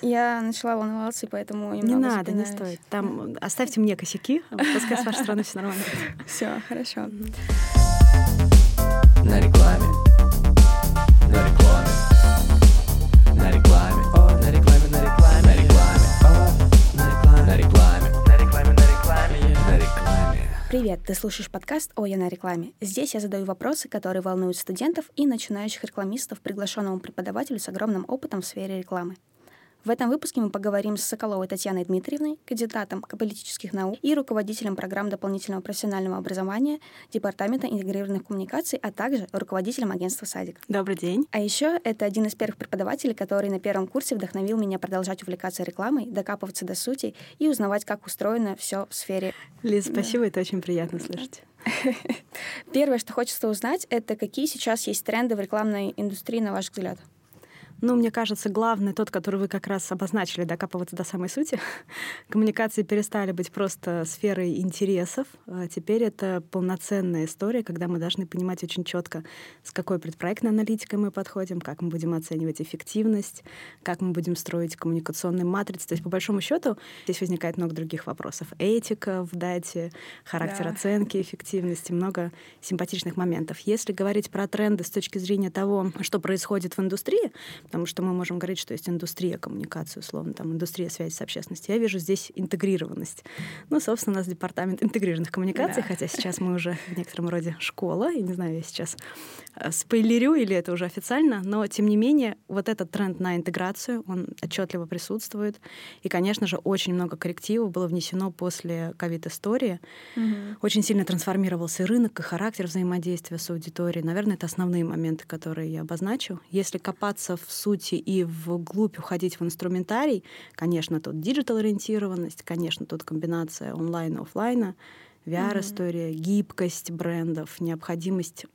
Я начала волноваться, и поэтому Не надо, не стоит. Там оставьте мне косяки, а пускай с вашей стороны все нормально. Все, хорошо. На рекламе. На рекламе. На рекламе. О, на рекламе, на рекламе. На рекламе. О, на рекламе. На рекламе. На рекламе, на рекламе. На рекламе. Привет, ты слушаешь подкаст «О, я на рекламе». Здесь я задаю вопросы, которые волнуют студентов и начинающих рекламистов, приглашенному преподавателю с огромным опытом в сфере рекламы. В этом выпуске мы поговорим с Соколовой Татьяной Дмитриевной, кандидатом политических наук и руководителем программ дополнительного профессионального образования Департамента интегрированных коммуникаций, а также руководителем агентства «Садик». Добрый день. А еще это один из первых преподавателей, который на первом курсе вдохновил меня продолжать увлекаться рекламой, докапываться до сути и узнавать, как устроено все в сфере. Лиз, спасибо, это очень приятно слышать. Первое, что хочется узнать, это какие сейчас есть тренды в рекламной индустрии, на ваш взгляд? Ну, мне кажется, главный тот, который вы как раз обозначили, докапываться до самой сути. Коммуникации перестали быть просто сферой интересов. А теперь это полноценная история, когда мы должны понимать очень четко, с какой предпроектной аналитикой мы подходим, как мы будем оценивать эффективность, как мы будем строить коммуникационные матрицы. То есть, по большому счету, здесь возникает много других вопросов. Этика в дате, характер да. оценки эффективности, много симпатичных моментов. Если говорить про тренды с точки зрения того, что происходит в индустрии, потому что мы можем говорить, что есть индустрия коммуникации, условно, там, индустрия связи с общественностью. Я вижу здесь интегрированность. Ну, собственно, у нас департамент интегрированных коммуникаций, да. хотя сейчас мы уже в некотором роде школа, и не знаю, я сейчас э, спойлерю или это уже официально, но, тем не менее, вот этот тренд на интеграцию, он отчетливо присутствует. И, конечно же, очень много коррективов было внесено после ковид-истории. Угу. Очень сильно трансформировался и рынок, и характер взаимодействия с аудиторией. Наверное, это основные моменты, которые я обозначу. Если копаться в сути и вглубь уходить в инструментарий, конечно, тут диджитал-ориентированность, конечно, тут комбинация онлайна и офлайна, VR-история, mm-hmm. гибкость брендов, необходимость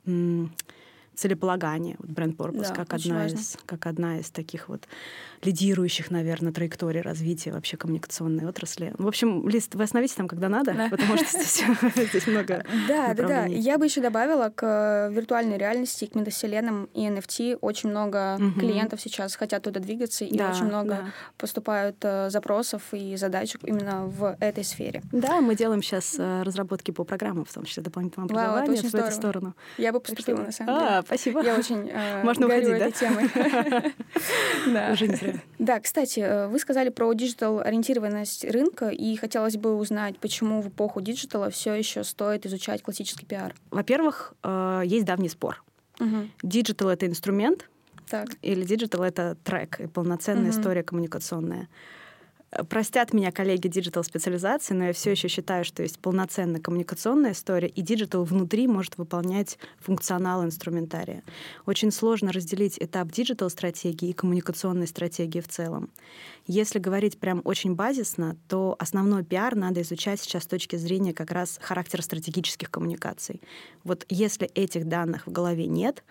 целеполагание, вот бренд Purpose, да, как, одна из, как одна из таких вот лидирующих, наверное, траекторий развития вообще коммуникационной отрасли. В общем, Лист, вы остановитесь там, когда надо, да. потому что здесь, много Да, да, да. Я бы еще добавила к виртуальной реальности, к метавселенным и NFT очень много клиентов сейчас хотят туда двигаться, и очень много поступают э, запросов и задачек именно в этой сфере. Да, мы делаем сейчас э, разработки по программам, в том числе дополнительного образования в эту сторону. Я бы поступила, на самом деле. Спасибо. Я очень э, Можно горю уходить, этой да? темой. да. Уже не зря. Да, кстати, э, вы сказали про диджитал-ориентированность рынка, и хотелось бы узнать, почему в эпоху диджитала все еще стоит изучать классический пиар. Во-первых, э, есть давний спор. Диджитал — это инструмент, так. или диджитал — это трек и полноценная угу. история коммуникационная. Простят меня коллеги диджитал-специализации, но я все еще считаю, что есть полноценная коммуникационная история, и диджитал внутри может выполнять функционал инструментария. Очень сложно разделить этап диджитал-стратегии и коммуникационной стратегии в целом. Если говорить прям очень базисно, то основной пиар надо изучать сейчас с точки зрения как раз характера стратегических коммуникаций. Вот если этих данных в голове нет,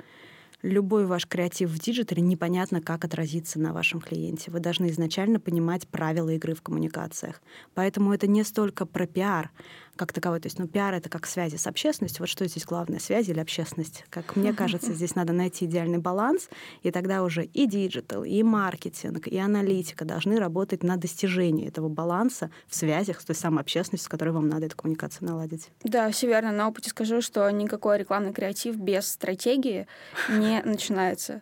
любой ваш креатив в диджитале непонятно, как отразится на вашем клиенте. Вы должны изначально понимать правила игры в коммуникациях. Поэтому это не столько про пиар, как таковой. То есть, ну, пиар — это как связи с общественностью. Вот что здесь главное, связи или общественность? Как мне кажется, здесь надо найти идеальный баланс, и тогда уже и диджитал, и маркетинг, и аналитика должны работать на достижении этого баланса в связях с той самой общественностью, с которой вам надо эту коммуникацию наладить. Да, все верно. На опыте скажу, что никакой рекламный креатив без стратегии не начинается.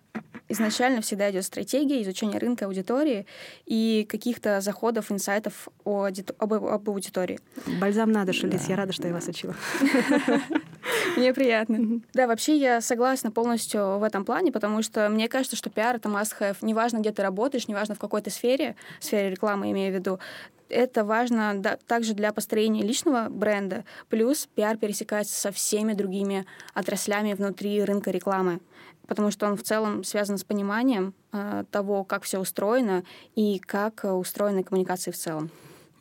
Изначально всегда идет стратегия, изучение рынка, аудитории и каких-то заходов, инсайтов о, об, об аудитории. Бальзам на душу Слушай, Лиз, я рада, что я вас учила. Мне приятно. Да, вообще я согласна полностью в этом плане, потому что мне кажется, что пиар — это must-have. Неважно, где ты работаешь, неважно, в какой то сфере, сфере рекламы имею в виду, это важно да, также для построения личного бренда. Плюс пиар пересекается со всеми другими отраслями внутри рынка рекламы, потому что он в целом связан с пониманием э, того, как все устроено и как э, устроены коммуникации в целом.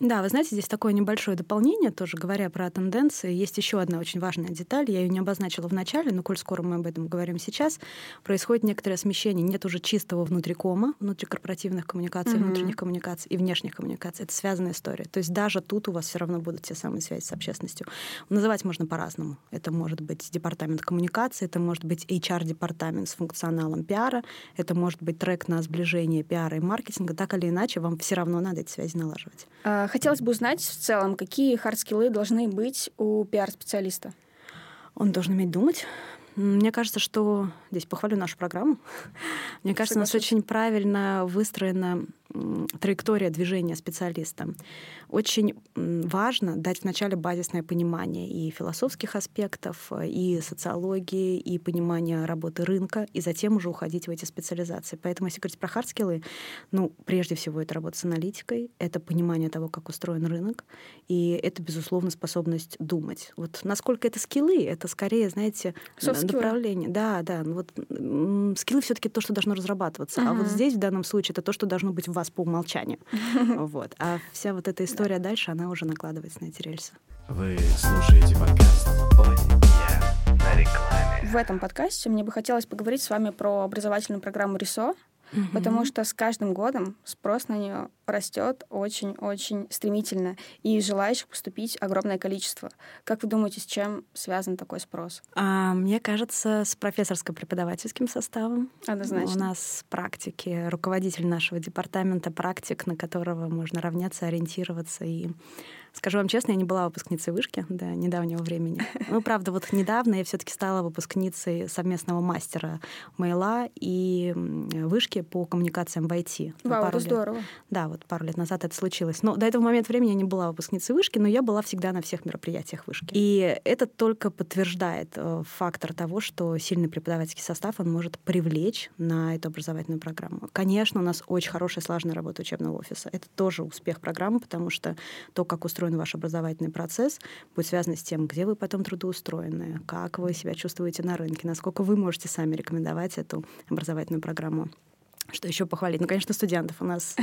Да, вы знаете, здесь такое небольшое дополнение, тоже говоря про тенденции. Есть еще одна очень важная деталь, я ее не обозначила в начале, но коль скоро мы об этом говорим сейчас, происходит некоторое смещение. Нет уже чистого внутрикома, внутрикорпоративных коммуникаций, mm-hmm. внутренних коммуникаций и внешних коммуникаций. Это связанная история. То есть даже тут у вас все равно будут те самые связи с общественностью. Называть можно по-разному. Это может быть департамент коммуникации, это может быть HR-департамент с функционалом пиара, это может быть трек на сближение пиара и маркетинга. Так или иначе, вам все равно надо эти связи налаживать. Хотелось бы узнать в целом, какие хардскиллы должны быть у пиар-специалиста? Он должен уметь думать. Мне кажется, что здесь похвалю нашу программу. Мне кажется, у нас очень правильно выстроена траектория движения специалиста. Очень важно дать вначале базисное понимание и философских аспектов, и социологии, и понимание работы рынка, и затем уже уходить в эти специализации. Поэтому, если говорить про хардскиллы, ну, прежде всего, это работа с аналитикой, это понимание того, как устроен рынок, и это, безусловно, способность думать. Вот насколько это скиллы, это скорее, знаете, направление. Да, да. Ну, вот скиллы все таки то, что должно разрабатываться. Uh-huh. А вот здесь, в данном случае, это то, что должно быть в вас по умолчанию. Вот. А вся вот эта история дальше, она уже накладывается на эти рельсы. Вы слушаете подкаст «Ой, я на рекламе». В этом подкасте мне бы хотелось поговорить с вами про образовательную программу РИСО, угу. потому что с каждым годом спрос на нее растет очень-очень стремительно, и желающих поступить огромное количество. Как вы думаете, с чем связан такой спрос? А, мне кажется, с профессорско-преподавательским составом. Однозначно. У нас практики, руководитель нашего департамента практик, на которого можно равняться, ориентироваться и Скажу вам честно, я не была выпускницей вышки до недавнего времени. Ну, правда, вот недавно я все-таки стала выпускницей совместного мастера Мейла и вышки по коммуникациям в IT. Вау, это здорово. Да, вот пару лет назад это случилось. Но до этого момента времени я не была выпускницей вышки, но я была всегда на всех мероприятиях вышки. И это только подтверждает э, фактор того, что сильный преподавательский состав он может привлечь на эту образовательную программу. Конечно, у нас очень хорошая слаженная работа учебного офиса. Это тоже успех программы, потому что то, как устроено устроен ваш образовательный процесс, будет связано с тем, где вы потом трудоустроены, как вы себя чувствуете на рынке, насколько вы можете сами рекомендовать эту образовательную программу. Что еще похвалить? Ну, конечно, студентов. У нас,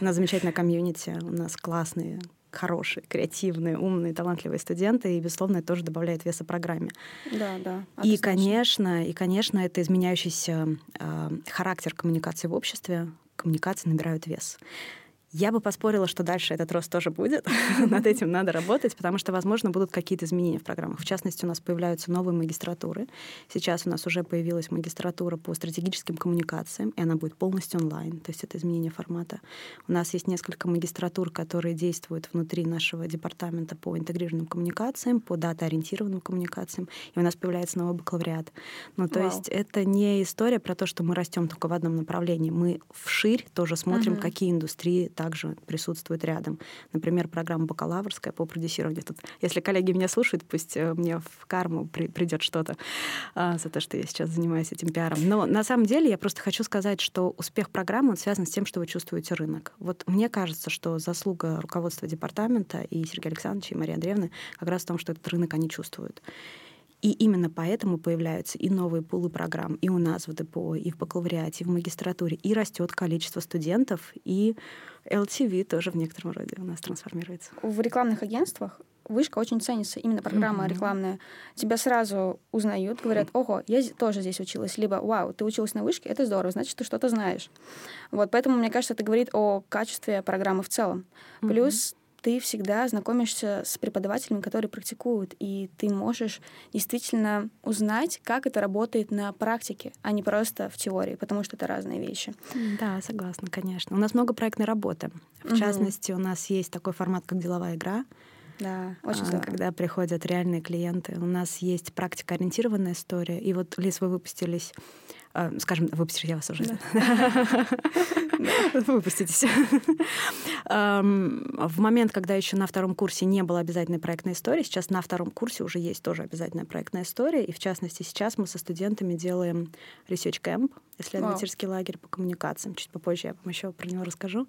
у нас замечательная комьюнити, у нас классные хорошие, креативные, умные, талантливые студенты, и, безусловно, это тоже добавляет веса программе. Да, да. И, конечно, и, конечно, это изменяющийся э, характер коммуникации в обществе, коммуникации набирают вес. Я бы поспорила, что дальше этот рост тоже будет. Над этим надо работать, потому что, возможно, будут какие-то изменения в программах. В частности, у нас появляются новые магистратуры. Сейчас у нас уже появилась магистратура по стратегическим коммуникациям, и она будет полностью онлайн, то есть это изменение формата. У нас есть несколько магистратур, которые действуют внутри нашего департамента по интегрированным коммуникациям, по дата-ориентированным коммуникациям, и у нас появляется новый бакалавриат. Ну, то Вау. есть это не история про то, что мы растем только в одном направлении. Мы вширь тоже смотрим, uh-huh. какие индустрии также присутствует рядом. Например, программа бакалаврская по продюсированию. Тут, если коллеги меня слушают, пусть э, мне в карму при, придет что-то а, за то, что я сейчас занимаюсь этим пиаром. Но на самом деле я просто хочу сказать, что успех программы связан с тем, что вы чувствуете рынок. Вот мне кажется, что заслуга руководства департамента и Сергея Александровича, и Марии Андреевны как раз в том, что этот рынок они чувствуют. И именно поэтому появляются и новые пулы программ и у нас в ДПО, и в бакалавриате, и в магистратуре, и растет количество студентов, и LTV тоже в некотором роде у нас трансформируется. В рекламных агентствах вышка очень ценится, именно программа mm-hmm. рекламная. Тебя сразу узнают, говорят, ого, я тоже здесь училась, либо, вау, ты училась на вышке, это здорово, значит, ты что-то знаешь. Вот, поэтому, мне кажется, это говорит о качестве программы в целом. Mm-hmm. Плюс ты всегда знакомишься с преподавателями, которые практикуют, и ты можешь действительно узнать, как это работает на практике, а не просто в теории, потому что это разные вещи. Да, согласна, конечно. У нас много проектной работы. В угу. частности, у нас есть такой формат, как деловая игра. Да, очень а, здорово. Когда приходят реальные клиенты. У нас есть практика-ориентированная история. И вот, Лиз, вы выпустились скажем, выпустишь, я вас уже. Выпуститесь. В момент, когда еще на втором курсе не было обязательной проектной истории, сейчас на втором курсе уже есть тоже обязательная проектная история. И в частности, сейчас мы со студентами делаем research camp, исследовательский лагерь по коммуникациям. Чуть попозже я вам еще про него расскажу.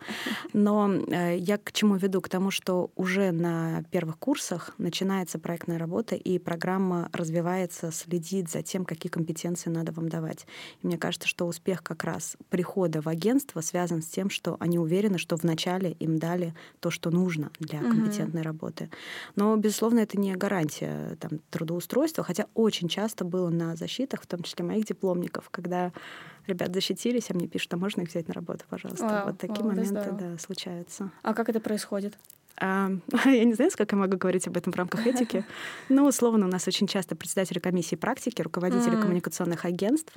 Но э, я к чему веду? К тому, что уже на первых курсах начинается проектная работа, и программа развивается, следит за тем, какие компетенции надо вам давать. И мне кажется, что успех как раз прихода в агентство связан с тем, что они уверены, что вначале им дали то, что нужно для компетентной mm-hmm. работы. Но, безусловно, это не гарантия там, трудоустройства, хотя очень часто было на защитах, в том числе моих дипломников, когда ребят защитились, а мне пишут, а можно их взять на работу, пожалуйста. Вау, вот такие вау, моменты, да, случаются. А как это происходит? А, я не знаю, сколько я могу говорить об этом в рамках этики, но условно у нас очень часто председатели комиссии практики, руководители mm-hmm. коммуникационных агентств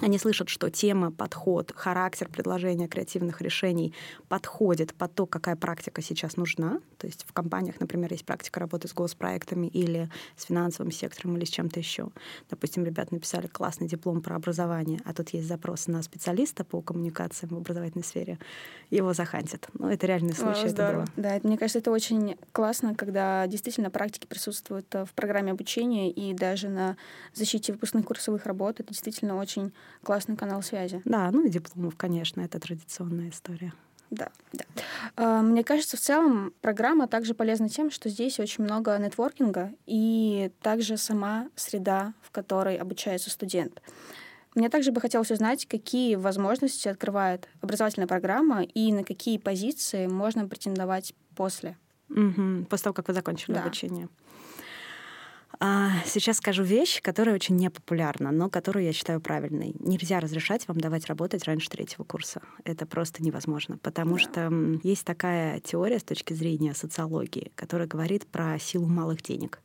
они слышат, что тема, подход, характер предложения креативных решений подходит под то, какая практика сейчас нужна. То есть в компаниях, например, есть практика работы с госпроектами или с финансовым сектором или с чем-то еще. Допустим, ребята написали классный диплом про образование, а тут есть запрос на специалиста по коммуникациям в образовательной сфере. Его захантят. Ну, это реальный случай. О, здорово. Это да, мне кажется, это очень классно, когда действительно практики присутствуют э, в программе обучения и даже на защите выпускных курсовых работ. Это действительно очень классный канал связи. Да, ну и дипломов, конечно, это традиционная история. Да, да. А, мне кажется, в целом программа также полезна тем, что здесь очень много нетворкинга и также сама среда, в которой обучается студент. Мне также бы хотелось узнать, какие возможности открывает образовательная программа и на какие позиции можно претендовать после. Угу, после того, как вы закончили да. обучение. А, сейчас скажу вещь, которая очень непопулярна, но которую я считаю правильной. Нельзя разрешать вам давать работать раньше третьего курса. Это просто невозможно, потому да. что есть такая теория с точки зрения социологии, которая говорит про силу малых денег.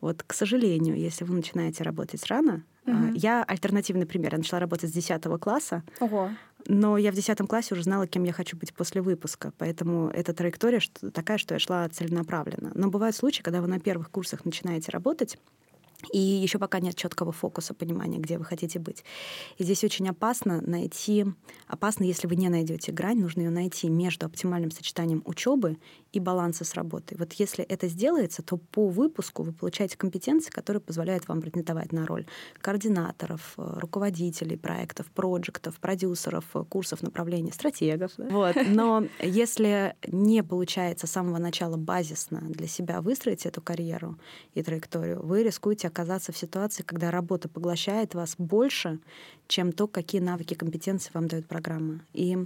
Вот, к сожалению, если вы начинаете работать рано, угу. я альтернативный пример. Я начала работать с 10 класса. Ого. Но я в 10 классе уже знала, кем я хочу быть после выпуска. Поэтому эта траектория такая, что я шла целенаправленно. Но бывают случаи, когда вы на первых курсах начинаете работать, и еще пока нет четкого фокуса, понимания, где вы хотите быть. И здесь очень опасно найти, опасно, если вы не найдете грань, нужно ее найти между оптимальным сочетанием учебы и баланса с работой. Вот если это сделается, то по выпуску вы получаете компетенции, которые позволяют вам претендовать на роль координаторов, э, руководителей проектов, проектов, продюсеров, э, курсов направления, стратегов. Да? Вот. Но если не получается с самого начала базисно для себя выстроить эту карьеру и траекторию, вы рискуете оказаться в ситуации, когда работа поглощает вас больше, чем то, какие навыки, компетенции вам дает программа. И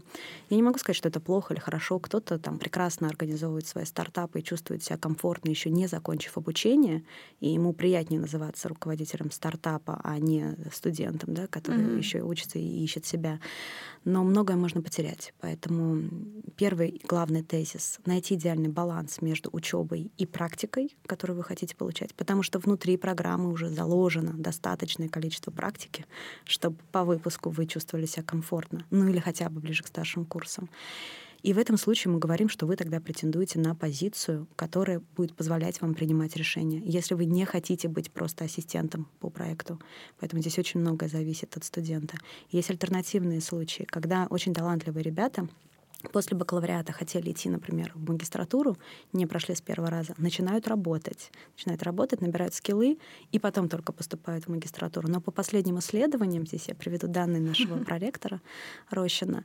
я не могу сказать, что это плохо или хорошо. Кто-то там прекрасно организовывает свои стартапы и чувствует себя комфортно, еще не закончив обучение, и ему приятнее называться руководителем стартапа, а не студентом, да, который mm-hmm. еще учится и ищет себя. Но многое можно потерять. Поэтому первый главный тезис — найти идеальный баланс между учебой и практикой, которую вы хотите получать, потому что внутри программы уже заложено достаточное количество практики, чтобы по выпуску вы чувствовали себя комфортно, ну или хотя бы ближе к старшим курсам. И в этом случае мы говорим, что вы тогда претендуете на позицию, которая будет позволять вам принимать решения, если вы не хотите быть просто ассистентом по проекту. Поэтому здесь очень многое зависит от студента. Есть альтернативные случаи, когда очень талантливые ребята после бакалавриата хотели идти, например, в магистратуру, не прошли с первого раза, начинают работать. Начинают работать, набирают скиллы, и потом только поступают в магистратуру. Но по последним исследованиям, здесь я приведу данные нашего проректора Рощина,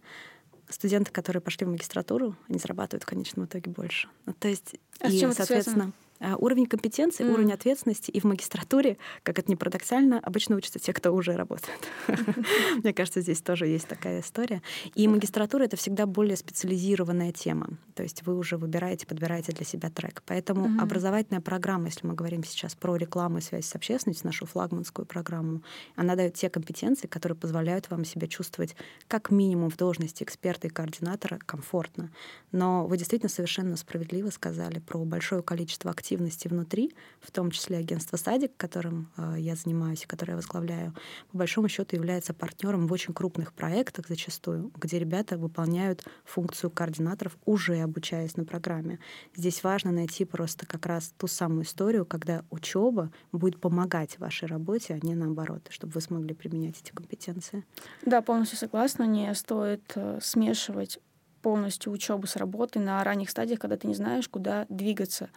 студенты, которые пошли в магистратуру, они зарабатывают в конечном итоге больше. Ну, то есть, а и, соответственно, уровень компетенции, mm. уровень ответственности и в магистратуре, как это не парадоксально, обычно учатся те, кто уже работает. Мне кажется, здесь тоже есть такая история. И магистратура — это всегда более специализированная тема. То есть вы уже выбираете, подбираете для себя трек. Поэтому образовательная программа, если мы говорим сейчас про рекламу и связь с общественностью, нашу флагманскую программу, она дает те компетенции, которые позволяют вам себя чувствовать как минимум в должности эксперта и координатора комфортно. Но вы действительно совершенно справедливо сказали про большое количество активов активности внутри, в том числе агентство «Садик», которым э, я занимаюсь и которое я возглавляю, по большому счету является партнером в очень крупных проектах зачастую, где ребята выполняют функцию координаторов, уже обучаясь на программе. Здесь важно найти просто как раз ту самую историю, когда учеба будет помогать вашей работе, а не наоборот, чтобы вы смогли применять эти компетенции. Да, полностью согласна. Не стоит э, смешивать полностью учебу с работы на ранних стадиях, когда ты не знаешь, куда двигаться.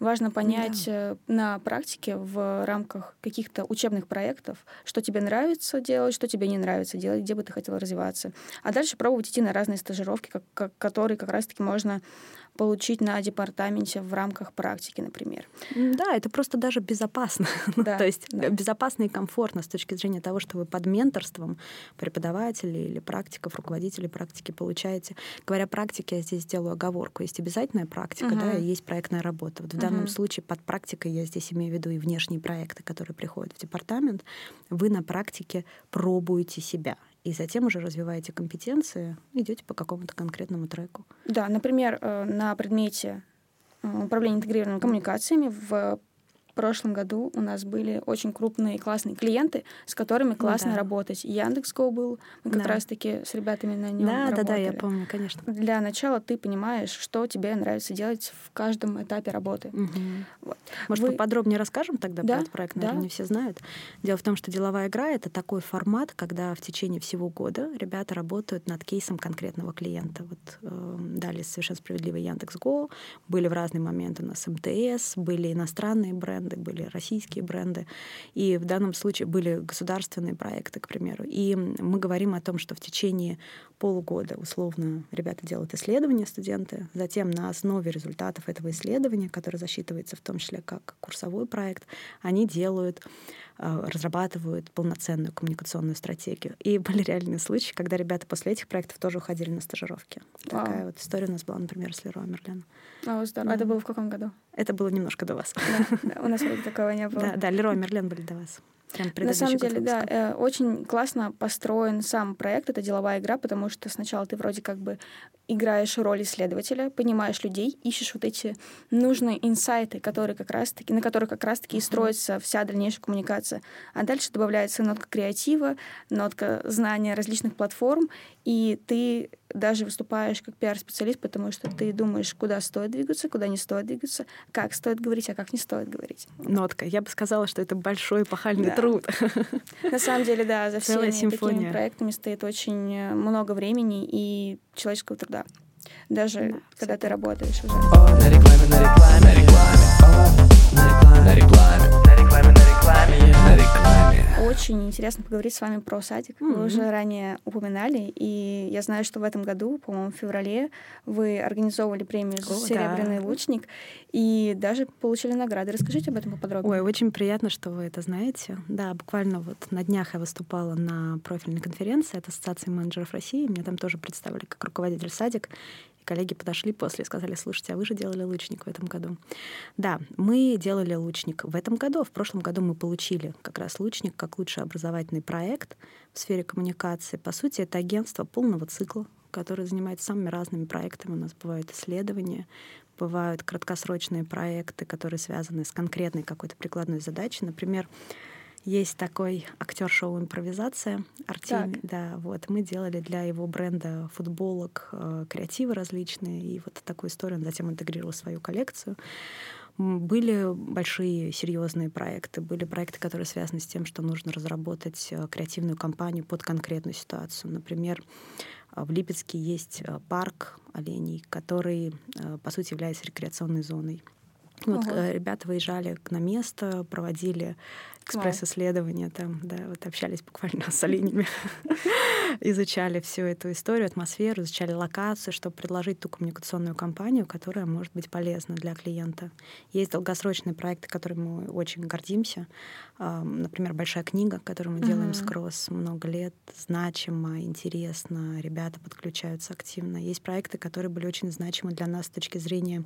Важно понять да. Э, на практике в рамках каких-то учебных проектов, что тебе нравится делать, что тебе не нравится делать, где бы ты хотел развиваться. А дальше пробовать идти на разные стажировки, как, как, которые как раз-таки можно получить на департаменте в рамках практики, например. Да, это просто даже безопасно. Да, То есть да. безопасно и комфортно с точки зрения того, что вы под менторством преподавателей или практиков, руководителей практики получаете. Говоря практики, я здесь делаю оговорку. Есть обязательная практика, угу. да, и есть проектная работа. Вот в угу. данном случае под практикой я здесь имею в виду и внешние проекты, которые приходят в департамент. Вы на практике пробуете себя и затем уже развиваете компетенции, идете по какому-то конкретному треку. Да, например, э, на предмете э, управления интегрированными коммуникациями в в прошлом году у нас были очень крупные классные клиенты, с которыми классно да. работать. Яндекс.Го был, мы как да. раз-таки с ребятами на нем да, работали. Да, да, я помню, конечно. Для начала ты понимаешь, что тебе нравится делать в каждом этапе работы. Угу. Вот. Может, Вы... поподробнее расскажем тогда да? про этот проект? Наверное, да. не все знают. Дело в том, что деловая игра — это такой формат, когда в течение всего года ребята работают над кейсом конкретного клиента. Вот э, дали совершенно справедливый Яндекс.Го, были в разные моменты у нас МТС, были иностранные бренды, бренды, были российские бренды, и в данном случае были государственные проекты, к примеру. И мы говорим о том, что в течение полугода, условно, ребята делают исследования, студенты, затем на основе результатов этого исследования, которое засчитывается в том числе как курсовой проект, они делают разрабатывают полноценную коммуникационную стратегию. И были реальные случаи, когда ребята после этих проектов тоже уходили на стажировки. Вау. Такая вот история у нас была, например, с Леро Мерлен. О, здорово. Да. Это было в каком году? Это было немножко до вас. Да, да. У нас вроде такого не было. Да, да, Леро Мерлен были до вас. На самом деле, да, э, очень классно построен сам проект, это деловая игра, потому что сначала ты вроде как бы играешь роль исследователя, понимаешь людей, ищешь вот эти нужные инсайты, которые как раз-таки, на которых как раз-таки и строится вся дальнейшая коммуникация. А дальше добавляется нотка креатива, нотка знания различных платформ, и ты даже выступаешь как пиар-специалист, потому что ты думаешь, куда стоит двигаться, куда не стоит двигаться, как стоит говорить, а как не стоит говорить. Нотка. Я бы сказала, что это большой пахальный да. труд. На самом деле, да, за всеми симфония. такими проектами стоит очень э, много времени и человеческого труда. Даже да, когда ты так. работаешь уже. на рекламе, на рекламе, на рекламе. на рекламе, на рекламе, на рекламе, на рекламе. Очень интересно поговорить с вами про садик. Mm-hmm. Вы уже ранее упоминали, и я знаю, что в этом году, по-моему, в феврале, вы организовывали премию О, «Серебряный да. лучник» и даже получили награды. Расскажите об этом поподробнее. Ой, очень приятно, что вы это знаете. Да, буквально вот на днях я выступала на профильной конференции от Ассоциации менеджеров России. Меня там тоже представили как руководитель садик. И коллеги подошли после и сказали, слушайте, а вы же делали лучник в этом году. Да, мы делали лучник в этом году. В прошлом году мы получили как раз лучник как лучший образовательный проект в сфере коммуникации. По сути, это агентство полного цикла, которое занимается самыми разными проектами. У нас бывают исследования, бывают краткосрочные проекты, которые связаны с конкретной какой-то прикладной задачей. Например, есть такой актер шоу импровизация Артемий. Да, вот мы делали для его бренда футболок, э, креативы различные, и вот такую историю он затем интегрировал в свою коллекцию. Были большие серьезные проекты, были проекты, которые связаны с тем, что нужно разработать э, креативную кампанию под конкретную ситуацию. Например, в Липецке есть э, парк оленей, который, по сути, является рекреационной зоной. Вот ага. ребята выезжали на место, проводили экспресс-исследования там, да, вот общались буквально с оленями, изучали всю эту историю, атмосферу, изучали локацию, чтобы предложить ту коммуникационную кампанию, которая может быть полезна для клиента. Есть долгосрочные проекты, которыми мы очень гордимся. Например, большая книга, которую мы делаем с Кросс много лет, значимо, интересно, ребята подключаются активно. Есть проекты, которые были очень значимы для нас с точки зрения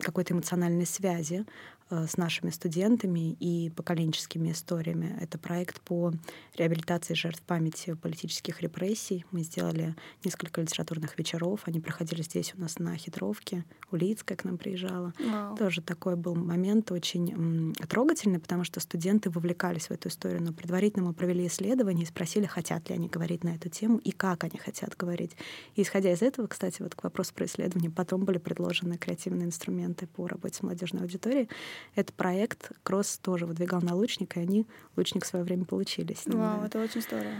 какой-то эмоциональной связи с нашими студентами и поколенческими историями. Это проект по реабилитации жертв памяти политических репрессий. Мы сделали несколько литературных вечеров. Они проходили здесь у нас на Хитровке. Улицкая к нам приезжала. Вау. Тоже такой был момент очень трогательный, потому что студенты вовлекались в эту историю. Но предварительно мы провели исследование и спросили, хотят ли они говорить на эту тему и как они хотят говорить. И исходя из этого, кстати, вот к вопросу про исследование, потом были предложены креативные инструменты по работе с молодежной аудиторией. Этот проект Кросс тоже выдвигал на лучник, и они лучник в свое время получили ним. Вау, да. это очень здорово.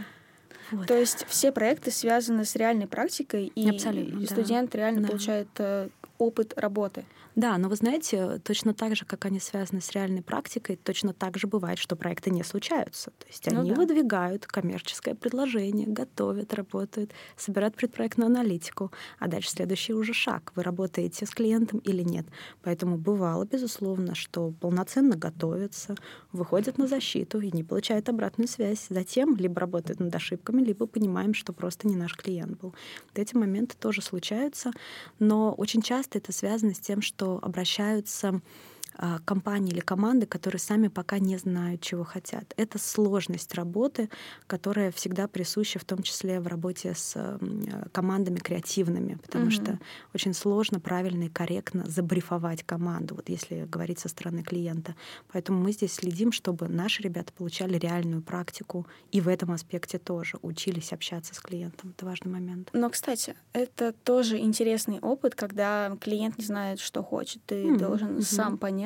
Вот. То есть все проекты связаны с реальной практикой, и Абсолютно, и да. студент реально Да. получает э, опыт работы. Да, но вы знаете, точно так же, как они связаны с реальной практикой, точно так же бывает, что проекты не случаются. То есть Ну они да. выдвигают коммерческое предложение, готовят, работают, собирают предпроектную аналитику, а дальше следующий уже шаг. Вы работаете с клиентом или нет. Поэтому бывало, безусловно, что полноценно готовятся, выходят на защиту и не получают обратную связь. Затем либо работают над ошибками, либо понимаем, что просто не наш клиент был. Вот эти моменты тоже случаются, но очень часто это связано с тем, что обращаются компании или команды, которые сами пока не знают, чего хотят. Это сложность работы, которая всегда присуща в том числе в работе с э, командами креативными, потому Мгм. что очень сложно правильно и корректно забрифовать команду, вот если говорить со стороны клиента. Поэтому мы здесь следим, чтобы наши ребята получали реальную практику и в этом аспекте тоже учились общаться с клиентом. Это важный момент. Но, кстати, это тоже интересный опыт, когда клиент не знает, что хочет. Ты Мгм, должен мгм. сам понять,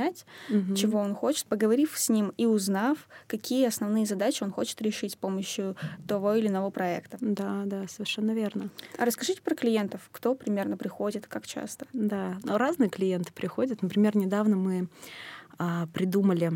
Мгм. чего он хочет, поговорив с ним и узнав, какие основные задачи он хочет решить с помощью того или иного проекта. Да, да, совершенно верно. А расскажите про клиентов. Кто примерно приходит, как часто? Да, но разные клиенты приходят. Например, недавно мы а, придумали,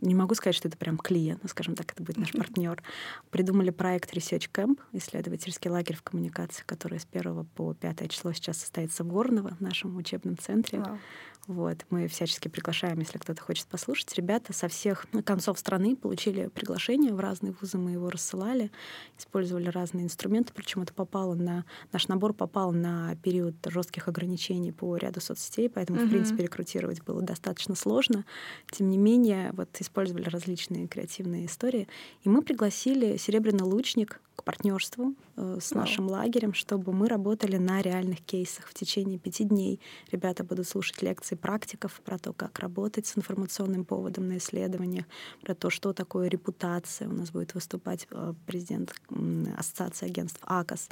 не могу сказать, что это прям клиент, но, скажем так, это будет наш партнер, придумали проект Research Camp, исследовательский лагерь в коммуникации, который с 1 по 5 число сейчас состоится в Горново, в нашем учебном центре. Вау. Вот, мы всячески приглашаем, если кто-то хочет послушать. Ребята со всех ну, концов страны получили приглашение в разные вузы, мы его рассылали, использовали разные инструменты, причем это попало на наш набор попал на период жестких ограничений по ряду соцсетей, поэтому, в Мгм. принципе, рекрутировать было достаточно сложно. Тем не менее, вот использовали различные креативные истории, и мы пригласили Серебряный лучник к партнерству э, с Вау. нашим лагерем, чтобы мы работали на реальных кейсах в течение пяти дней. Ребята будут слушать лекции практиков про то, как работать с информационным поводом на исследованиях, про то, что такое репутация. У нас будет выступать э, президент м, Ассоциации агентств АКОС.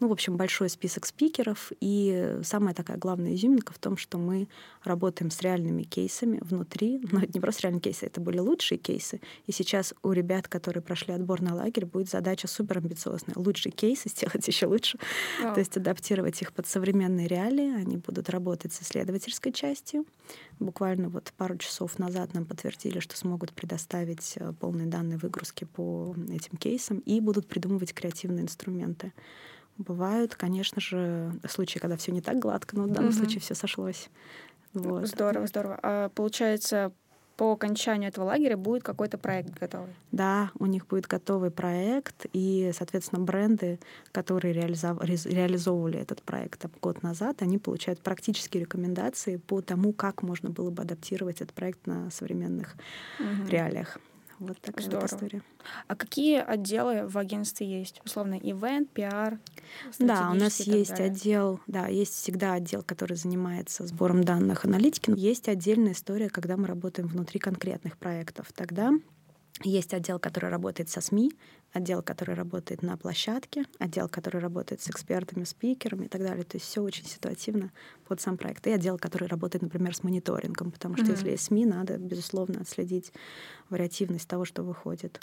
Ну, в общем, большой список спикеров. И самая такая главная изюминка в том, что мы работаем с реальными кейсами внутри. Но это не просто реальные кейсы, это были лучшие кейсы. И сейчас у ребят, которые прошли отбор на лагерь, будет задача супер амбициозная. Лучшие кейсы сделать еще лучше. Вау. То есть адаптировать их под современные реалии. Они будут работать с исследовательской частью. Буквально вот пару часов назад нам подтвердили, что смогут предоставить э, полные данные выгрузки по этим кейсам и будут придумывать креативные инструменты. Бывают, конечно же, случаи, когда все не так гладко, но в данном Мгм. случае все сошлось. Вот. Здорово, здорово. А получается, по окончанию этого лагеря будет какой-то проект готовый. Да, у них будет готовый проект, и, соответственно, бренды, которые реализов- реализовывали этот проект год назад, они получают практические рекомендации по тому, как можно было бы адаптировать этот проект на современных Мгм. реалиях. Вот такая Здорово. вот история. А какие отделы в агентстве есть? Условно, ивент, пиар, Да, у нас есть далее. отдел, да, есть всегда отдел, который занимается сбором данных аналитики. Но есть отдельная история, когда мы работаем внутри конкретных проектов. Тогда есть отдел, который работает со СМИ, отдел, который работает на площадке, отдел, который работает с экспертами, спикерами и так далее. То есть все очень ситуативно под сам проект. И отдел, который работает, например, с мониторингом, потому что Мгм. если есть СМИ, надо, безусловно, отследить вариативность того, что выходит.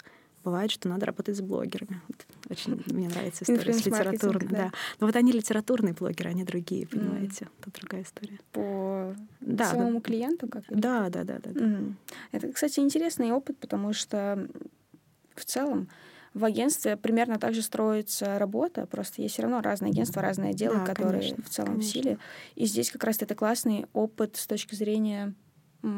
Бывает, что надо работать с блогерами. Вот Очень мне нравится история с литературной. да. Да. Но вот они литературные блогеры, они другие, понимаете? Это другая история. по Да, самому клиенту, как Да, да, да, да. да. Мгм. Это, кстати, интересный опыт, потому что в целом в агентстве примерно так же строится работа, просто есть все равно разные агентства, разные отделы, Да, которые конечно, в целом конечно. в силе. И здесь как раз это классный опыт с точки зрения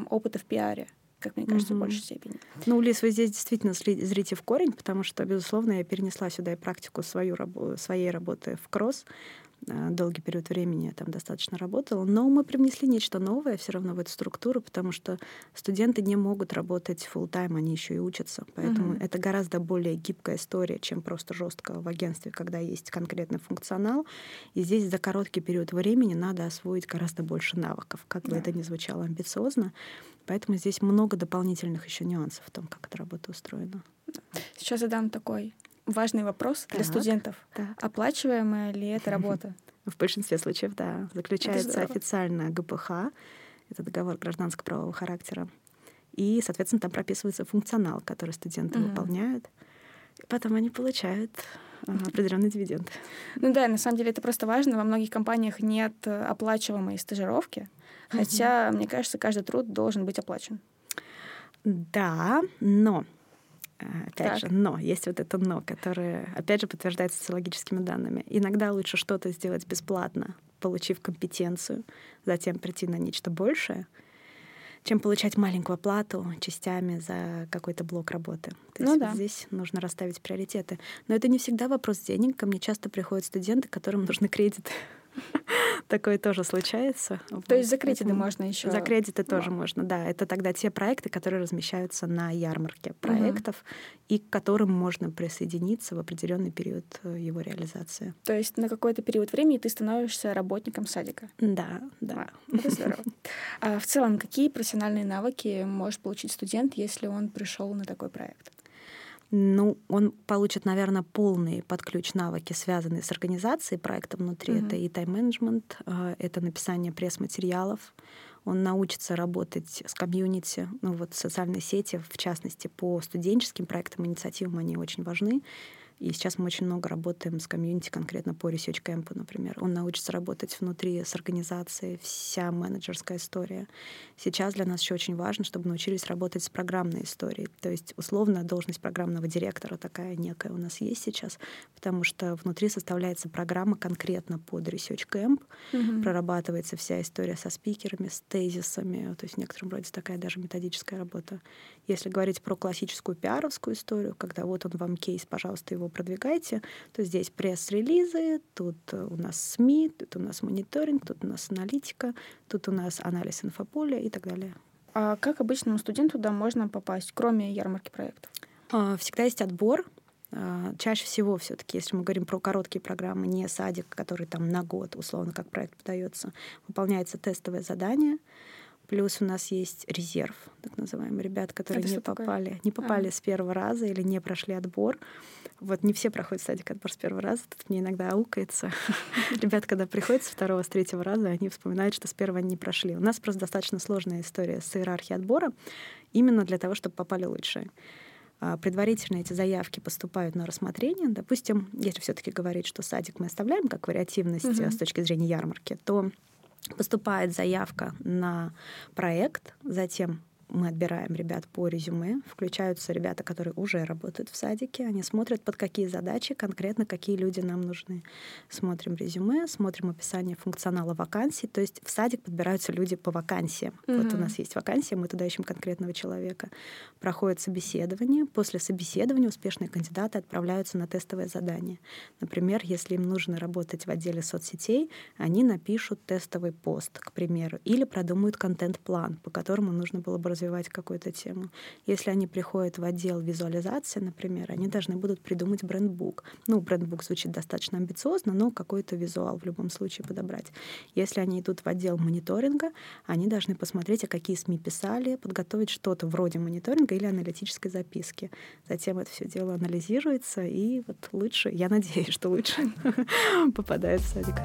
опыта в пиаре, как мне кажется, в Мгм. большей степени. Ну, Лиз, вы здесь действительно зрите в корень, потому что, безусловно, я перенесла сюда и практику свою, своей работы в кросс. Э, Долгий период времени я там достаточно работала. Но мы привнесли нечто новое все равно в эту структуру, потому что студенты не могут работать full тайм они еще и учатся. Поэтому Мгм. это гораздо более гибкая история, чем просто жестко в агентстве, когда есть конкретный функционал. И здесь за короткий период времени надо освоить гораздо больше навыков, как бы Да. это ни звучало амбициозно. Поэтому здесь много дополнительных еще нюансов в том, как эта работа устроена. Сейчас задам такой важный вопрос для Так. студентов. Так. Оплачиваемая ли это работа? В большинстве случаев, да, заключается официально ГПХ, это договор гражданско-правового характера. И, соответственно, там прописывается функционал, который студенты выполняют. И потом они получают определенный дивиденд. Ну да, на самом деле это просто важно. Во многих компаниях нет э, оплачиваемой стажировки, хотя, мне кажется, каждый труд должен быть оплачен. Да, но э, Опять Так. же, но есть вот это но, которое, опять же, подтверждается социологическими данными. Иногда лучше что-то сделать бесплатно, получив компетенцию, затем прийти на нечто большее, чем получать маленькую оплату частями за какой-то блок работы. То Ну есть да. здесь нужно расставить приоритеты. Но это не всегда вопрос денег. Ко мне часто приходят студенты, которым нужны кредиты. Такое тоже случается. То есть за кредиты поэтому можно еще. За кредиты тоже можно, да. Это тогда те проекты, которые размещаются на ярмарке проектов и к которым можно присоединиться в определенный период э, его реализации. То есть на какой-то период времени ты становишься работником садика. Да, да. А, Это здорово. А в целом, какие профессиональные навыки может получить студент, если он пришел на такой проект? Ну, он получит, наверное, полный под ключ навыки, связанные с организацией проекта внутри. Мгм. Это и тайм-менеджмент, э, это написание пресс-материалов. Он научится работать с комьюнити, ну вот социальные сети, в частности, по студенческим проектам, инициативам, они очень важны. И сейчас мы очень много работаем с комьюнити, конкретно по Research Camp, например. Он научится работать внутри с организацией, вся менеджерская история. Сейчас для нас еще очень важно, чтобы научились работать с программной историей. То есть, условно, должность программного директора такая некая у нас есть сейчас, потому что внутри составляется программа конкретно под Research Camp, Мгм. прорабатывается вся история со спикерами, с тезисами, то есть в некотором роде такая даже методическая работа. Если говорить про классическую пиаровскую историю, когда вот он вам кейс, пожалуйста, его продвигайте, то здесь пресс-релизы, тут э, у нас СМИ, тут у нас мониторинг, тут у нас аналитика, тут у нас анализ инфополя и так далее. А как обычному студенту туда можно попасть, кроме ярмарки проектов? А, Всегда есть отбор. А, Чаще всего все-таки, если мы говорим про короткие программы, не садик, который там на год, условно, как проект подается, выполняется тестовое задание. Плюс у нас есть резерв, так называемый, ребят, которые Это не такое? попали, не попали А. с первого раза или не прошли отбор. Вот не все проходят садик отбор с первого раза, тут мне иногда аукается. Ребят, когда приходят с второго, с третьего раза, они вспоминают, что с первого они не прошли. У нас просто достаточно сложная история с иерархией отбора, именно для того, чтобы попали лучшие. А, Предварительно эти заявки поступают на рассмотрение. Допустим, если все-таки говорить, что садик мы оставляем как вариативность Мгм. с точки зрения ярмарки, то поступает заявка на проект, затем мы отбираем ребят по резюме, включаются ребята, которые уже работают в садике, они смотрят, под какие задачи конкретно, какие люди нам нужны. Смотрим резюме, смотрим описание функционала вакансий, то есть в садик подбираются люди по вакансиям. Вот у нас есть вакансия, мы туда ищем конкретного человека. Проходит собеседование, после собеседования успешные кандидаты отправляются на тестовое задание. Например, если им нужно работать в отделе соцсетей, они напишут тестовый пост, к примеру, или продумают контент-план, по которому нужно было бы развивать какую-то тему. Если они приходят в отдел визуализации, например, они должны будут придумать брендбук. Ну, брендбук звучит достаточно амбициозно, но какой-то визуал в любом случае подобрать. Если они идут в отдел мониторинга, они должны посмотреть, а какие СМИ писали, подготовить что-то вроде мониторинга или аналитической записки. Затем это все дело анализируется, и вот лучше, я надеюсь, что лучше попадает в садик.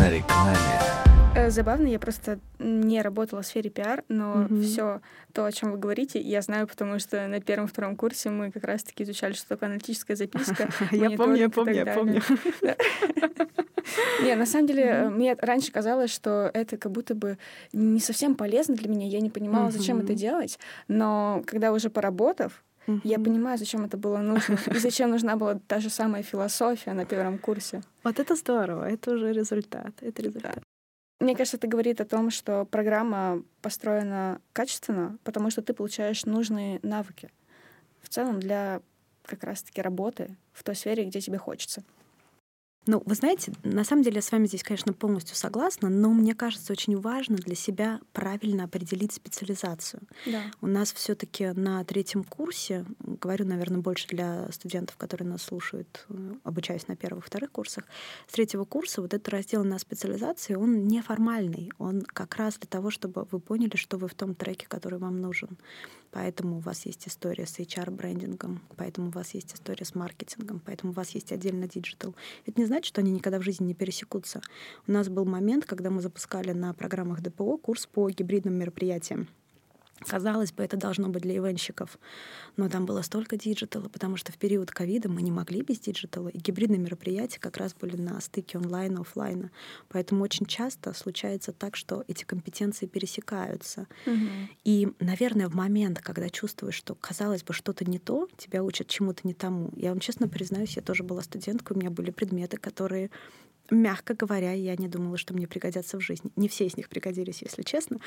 На рекламе. Э, Забавно, я просто не работала в сфере пиар, но Мгм. все то, о чем вы говорите, я знаю, потому что на первом-втором курсе мы как раз-таки изучали, что такое аналитическая записка. Я помню, я помню, я помню. Не, на самом деле, мне раньше казалось, что это как будто бы не совсем полезно для меня. Я не понимала, зачем это делать. Но когда уже поработав, я Мгм. понимаю, зачем это было нужно. И зачем нужна была та же самая философия на первом курсе. Вот это здорово, это уже результат, это результат. Мне кажется, это говорит о том, что программа построена качественно, потому что ты получаешь нужные навыки в целом для как раз-таки работы в той сфере, где тебе хочется. Ну, вы знаете, на самом деле я с вами здесь, конечно, полностью согласна, но мне кажется, очень важно для себя правильно определить специализацию. Да. У нас все-таки на третьем курсе, говорю, наверное, больше для студентов, которые нас слушают, обучаясь на первых, вторых курсах, с третьего курса вот этот раздел на специализации, он неформальный, он как раз для того, чтобы вы поняли, что вы в том треке, который вам нужен. Поэтому у вас есть история с HR-брендингом, поэтому у вас есть история с маркетингом, поэтому у вас есть отдельно диджитал. Это не значит, что они никогда в жизни не пересекутся. У нас был момент, когда мы запускали на программах ДПО курс по гибридным мероприятиям. Казалось бы, это должно быть для ивенщиков, но там было столько диджитала, потому что в период ковида мы не могли без диджитала, и гибридные мероприятия как раз были на стыке онлайна, офлайна. Поэтому очень часто случается так, что эти компетенции пересекаются. Угу. И, наверное, в момент, когда чувствуешь, что, казалось бы, что-то не то, тебя учат чему-то не тому. Я вам честно признаюсь, я тоже была студенткой, у меня были предметы, которые мягко говоря, я не думала, что мне пригодятся в жизни. Не все из них пригодились, если честно,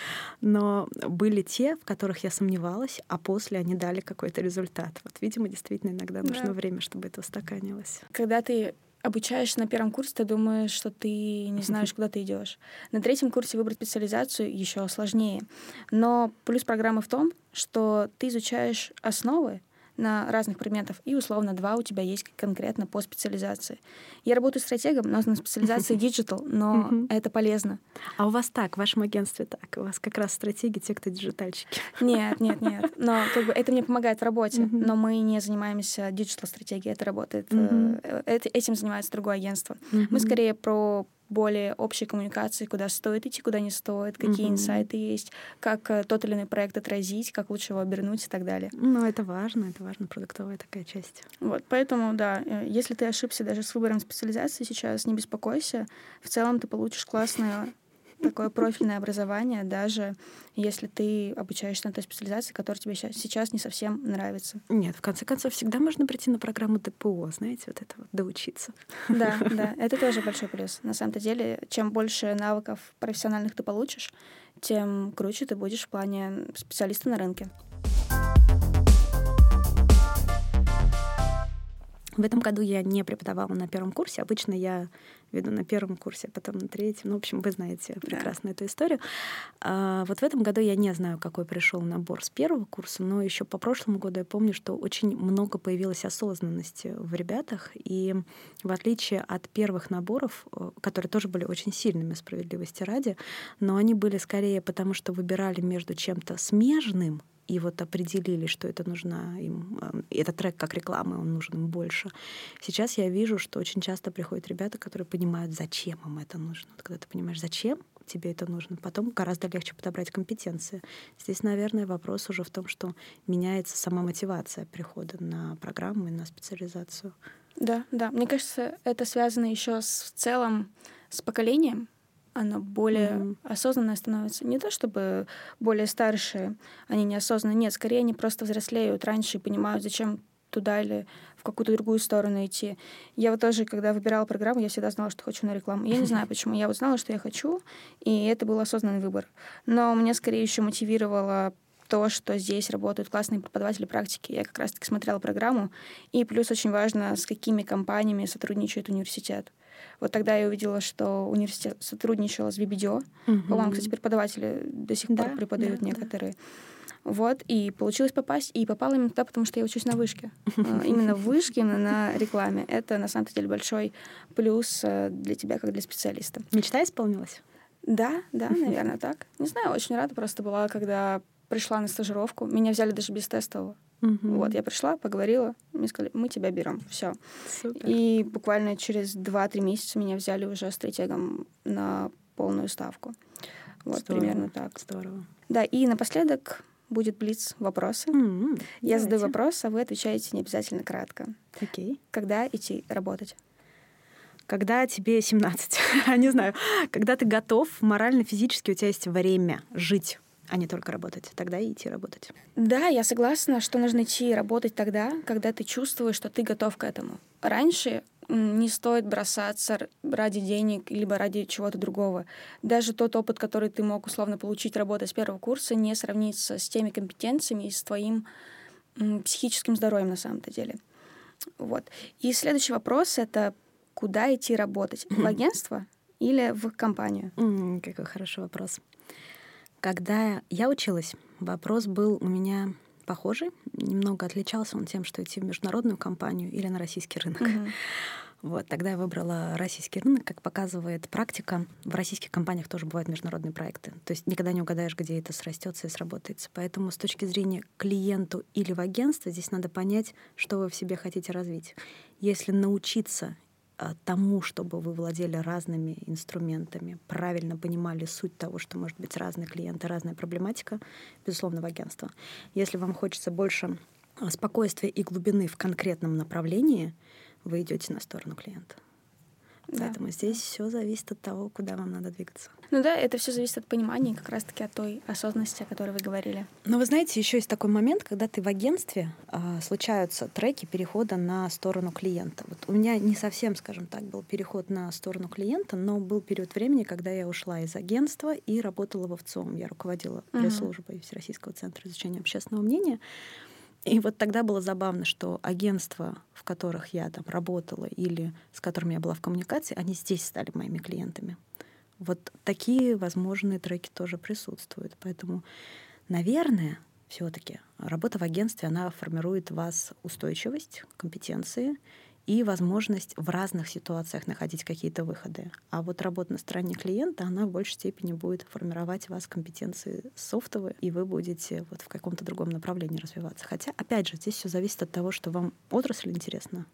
но были те, в которых я сомневалась, а после они дали какой-то результат. Вот, видимо, действительно иногда Да. нужно время, чтобы это устаканилось. Когда ты обучаешься на первом курсе, ты думаешь, что ты не знаешь, куда ты идешь. На третьем курсе выбрать специализацию еще сложнее. Но плюс программы в том, что ты изучаешь основы на разных предметах, и условно два у тебя есть конкретно по специализации. Я работаю стратегом, но на специализации диджитал, но это полезно. А у вас так, в вашем агентстве так? У вас как раз стратегии те, кто диджитальщики. Нет, нет, нет. Но как бы это мне помогает в работе. Но мы не занимаемся диджитал-стратегией. Это работает. Э, эт- Этим занимается другое агентство. Мы скорее про более общие коммуникации, куда стоит идти, куда не стоит, какие Мгм. инсайты есть, как э, тот или иной проект отразить, как лучше его обернуть и так далее. Ну, это важно, это важно, продуктовая такая часть. Вот, поэтому, да, э, если ты ошибся даже с выбором специализации сейчас, не беспокойся. В целом ты получишь классное такое профильное образование, даже если ты обучаешься на той специализации, которая тебе сейчас не совсем нравится. Нет, в конце концов, всегда можно прийти на программу ДПО, знаете, вот это вот, доучиться. Да, да, это тоже большой плюс. На самом-то деле, чем больше навыков профессиональных ты получишь, тем круче ты будешь в плане специалиста на рынке. В этом году я не преподавала на первом курсе. Обычно я веду на первом курсе, а потом на третьем. Ну, в общем, вы знаете прекрасно эту историю. А, вот в этом году я не знаю, какой пришел набор с первого курса, но еще по прошлому году я помню, что очень много появилось осознанности в ребятах. И в отличие от первых наборов, э, которые тоже были очень сильными, справедливости ради, но они были скорее потому, что выбирали между чем-то смежным, и вот определили, что это нужно им, э, этот трек как реклама, он нужен им больше. Сейчас я вижу, что очень часто приходят ребята, которые понимают, зачем им это нужно. Вот когда ты понимаешь, зачем тебе это нужно, потом гораздо легче подобрать компетенции. Здесь, наверное, вопрос уже в том, что меняется сама мотивация прихода на программу и на специализацию. Да, да. Мне кажется, это связано еще с, в целом с поколением. Оно более Мгм. осознанное становится. Не то чтобы более старшие, они неосознанно. Нет, скорее они просто взрослеют раньше и понимают, зачем туда или в какую-то другую сторону идти. Я вот тоже, когда выбирала программу, я всегда знала, что хочу на рекламу. Я не знаю, почему. Я вот знала, что я хочу, и это был осознанный выбор. Но меня скорее еще мотивировало то, что здесь работают классные преподаватели практики. Я как раз-таки смотрела программу. И плюс очень важно, с какими компаниями сотрудничает университет. Вот тогда я увидела, что университет сотрудничал с BBDO. По-моему, кстати, преподаватели до сих Да, пор преподают да, да. некоторые. Вот, и получилось попасть, и попала именно туда, потому что я учусь на вышке. А, Именно в вышке, именно на рекламе. Это, на самом деле, большой плюс э, для тебя, как для специалиста. Мечта исполнилась? Да, да, наверное, так. Не знаю, очень рада просто была, когда пришла на стажировку. Меня взяли даже без тестового. Мгм. Вот, я пришла, поговорила, мне сказали, мы тебя берем, все. И буквально через 2-3 месяца меня взяли уже стратегом на полную ставку. Вот, Здорово. примерно так. Здорово. Да, и напоследок будет блиц вопросы. М, Я задаю давайте. вопрос, а вы отвечаете не обязательно кратко. Окей. Когда идти работать? Когда тебе 17, не знаю, когда ты готов, морально, физически у тебя есть время жить, а не только работать, тогда и идти работать. Да, я согласна, что нужно идти работать тогда, когда ты чувствуешь, что ты готов к этому. Раньше не стоит бросаться ради денег либо ради чего-то другого. Даже тот опыт, который ты мог условно получить, работая с первого курса, не сравнится с теми компетенциями и с твоим психическим здоровьем на самом-то деле. Вот. И следующий вопрос — это куда идти работать? В агентство или в компанию? Какой хороший вопрос. Когда я училась, вопрос был у меня похожий. Немного отличался он тем, что идти в международную компанию или на российский рынок. Мгм. Вот, тогда я выбрала российский рынок, как показывает практика. В российских компаниях тоже бывают международные проекты. То есть никогда не угадаешь, где это срастется и сработается. Поэтому с точки зрения клиенту или в агентстве здесь надо понять, что вы в себе хотите развить. Если научиться тому, чтобы вы владели разными инструментами, правильно понимали суть того, что может быть разные клиенты, разная проблематика, безусловно, в агентство. Если вам хочется больше а, спокойствия и глубины в конкретном направлении, вы идете на сторону клиента. Да. Поэтому здесь все зависит от того, куда вам надо двигаться. Ну да, это все зависит от понимания, как раз-таки от той осознанности, о которой вы говорили. Но вы знаете, еще есть такой момент, когда ты в агентстве э, случаются треки перехода на сторону клиента. Вот у меня не совсем, скажем так, был переход на сторону клиента, но был период времени, когда я ушла из агентства и работала в ВЦОМ. Я руководила пресс-службой Всероссийского центра изучения общественного мнения. И вот тогда было забавно, что агентства, в которых я там работала или с которыми я была в коммуникации, они здесь стали моими клиентами. Вот такие возможные треки тоже присутствуют. Поэтому, наверное, все-таки работа в агентстве, она формирует в вас устойчивость, компетенции и возможность в разных ситуациях находить какие-то выходы. А вот работа на стороне клиента, она в большей степени будет формировать вас компетенции софтовые, и вы будете вот в каком-то другом направлении развиваться. Хотя, опять же, здесь все зависит от того, что вам отрасль интересна,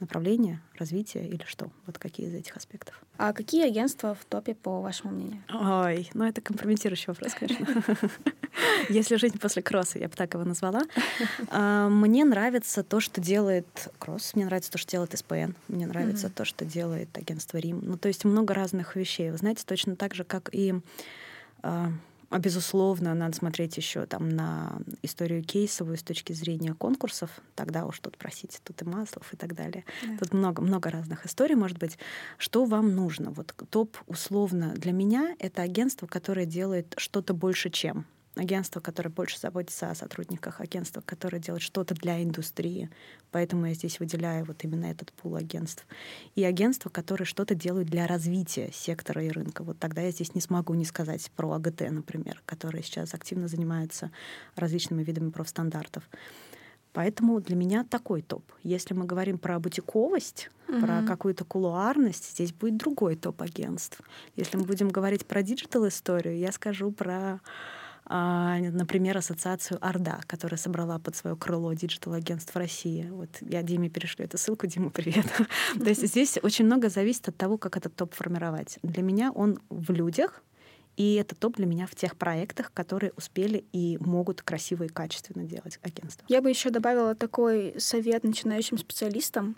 направление, развитие или что? Вот какие из этих аспектов? А какие агентства в топе, по вашему мнению? Ой, ну это компрометирующий вопрос, конечно. Если жизнь после кросса, я бы так его назвала. А, мне нравится то, что делает кросс, мне нравится то, что делает СПН, мне нравится то, что делает агентство Рим. Ну, то есть много разных вещей. Вы знаете, точно так же, как и а, а, безусловно, надо смотреть еще там на историю кейсовую с точки зрения конкурсов. Тогда уж тут просите, тут и Маслов и так далее. Да. Тут много, много разных историй, может быть. Что вам нужно? Вот топ условно для меня — это агентство, которое делает что-то больше, чем агентство, которое больше заботится о сотрудниках, агентство, которое делает что-то для индустрии. Поэтому я здесь выделяю вот именно этот пул агентств. И агентства, которые что-то делают для развития сектора и рынка. Вот тогда я здесь не смогу не сказать про АГТ, например, которые сейчас активно занимаются различными видами профстандартов. Поэтому для меня такой топ. Если мы говорим про бутиковость, mm-hmm. про какую-то кулуарность, здесь будет другой топ агентств. Если мы будем говорить про диджитал историю, я скажу про например, ассоциацию Орда, которая собрала под свое крыло диджитал-агентств России. Вот я Диме перешлю эту ссылку. Дима, привет. То есть здесь очень много зависит от того, как этот топ формировать. Для меня он в людях, и это топ для меня в тех проектах, которые успели и могут красиво и качественно делать агентство. Я бы еще добавила такой совет начинающим специалистам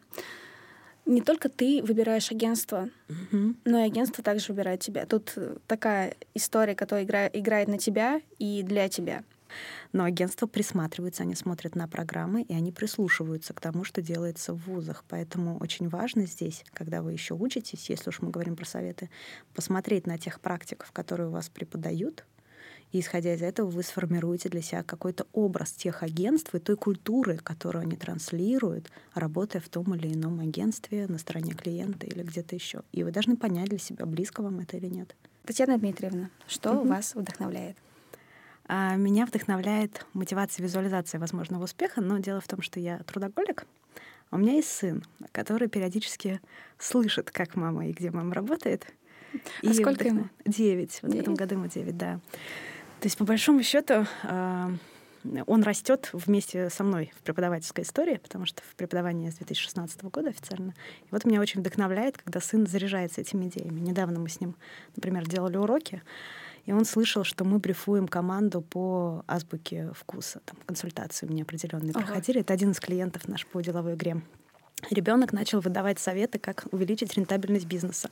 не только ты выбираешь агентство, mm-hmm. но и агентство также выбирает тебя. Тут такая история, которая игра, играет на тебя и для тебя. Но агентства присматриваются, они смотрят на программы, и они прислушиваются к тому, что делается в вузах. Поэтому очень важно здесь, когда вы еще учитесь, если уж мы говорим про советы, посмотреть на тех практиков, которые у вас преподают, и исходя из этого вы сформируете для себя какой-то образ тех агентств и той культуры, которую они транслируют, работая в том или ином агентстве, на стороне клиента или где-то еще. И вы должны понять для себя, близко вам это или нет. Татьяна Дмитриевна, что угу. вас вдохновляет? А, меня вдохновляет мотивация визуализации возможного успеха, но дело в том, что я трудоголик. У меня есть сын, который периодически слышит, как мама и где мама работает. А и сколько вдохнов... ему? Девять. Вот в этом году ему девять, да. То есть, по большому счету, а, он растет вместе со мной в преподавательской истории, потому что в преподавании с 2016 года официально. И вот меня очень вдохновляет, когда сын заряжается этими идеями. Недавно мы с ним, например, делали уроки, и он слышал, что мы брифуем команду по азбуке вкуса. Там консультации мне определенные ага. проходили. Это один из клиентов наш по деловой игре. Ребенок начал выдавать советы, как увеличить рентабельность бизнеса.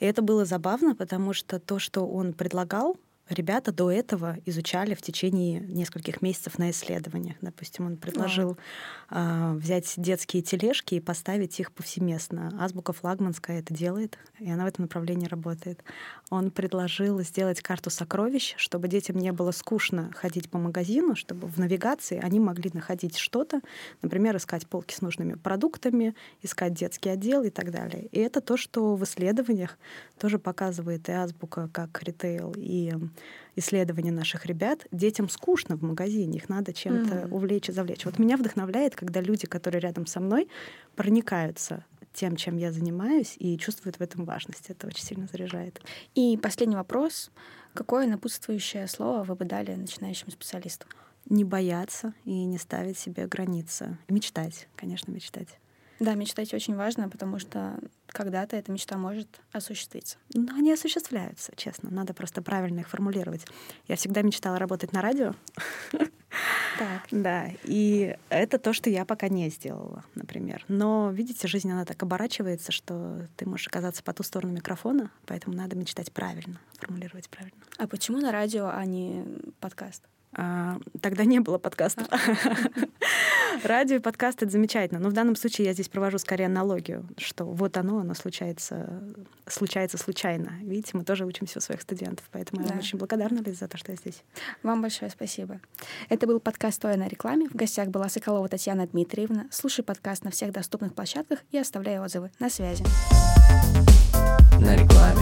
И это было забавно, потому что то, что он предлагал, ребята до этого изучали в течение нескольких месяцев на исследованиях. Допустим, он предложил э, взять детские тележки и поставить их повсеместно. Азбука флагманская это делает, и она в этом направлении работает. Он предложил сделать карту сокровищ, чтобы детям не было скучно ходить по магазину, чтобы в навигации они могли находить что-то, например, искать полки с нужными продуктами, искать детский отдел и так далее. И это то, что в исследованиях тоже показывает и азбука как ритейл, и исследования наших ребят, детям скучно в магазине, их надо чем-то mm-hmm. увлечь и завлечь. Вот меня вдохновляет, когда люди, которые рядом со мной, проникаются тем, чем я занимаюсь, и чувствуют в этом важность. Это очень сильно заряжает. И последний вопрос. Какое напутствующее слово вы бы дали начинающим специалистам? Не бояться и не ставить себе границы. Мечтать, конечно, мечтать. Да, мечтать очень важно, потому что когда-то эта мечта может осуществиться. Но они осуществляются, честно. Надо просто правильно их формулировать. Я всегда мечтала работать на радио. Так. Да, и это то, что я пока не сделала, например. Но, видите, жизнь, она так оборачивается, что ты можешь оказаться по ту сторону микрофона, поэтому надо мечтать правильно, формулировать правильно. А почему на радио, а не подкаст? А, тогда не было подкастов. Радио и подкаст — это замечательно. Но в данном случае я здесь провожу скорее аналогию, что вот оно, оно случается, случается случайно. Видите, мы тоже учимся у своих студентов, поэтому я Да. вам очень благодарна, Лиз, за то, что я здесь. Вам большое спасибо. Это был подкаст «Стоя на рекламе». В гостях была Соколова Татьяна Дмитриевна. Слушай подкаст на всех доступных площадках и оставляй отзывы. На связи. На рекламе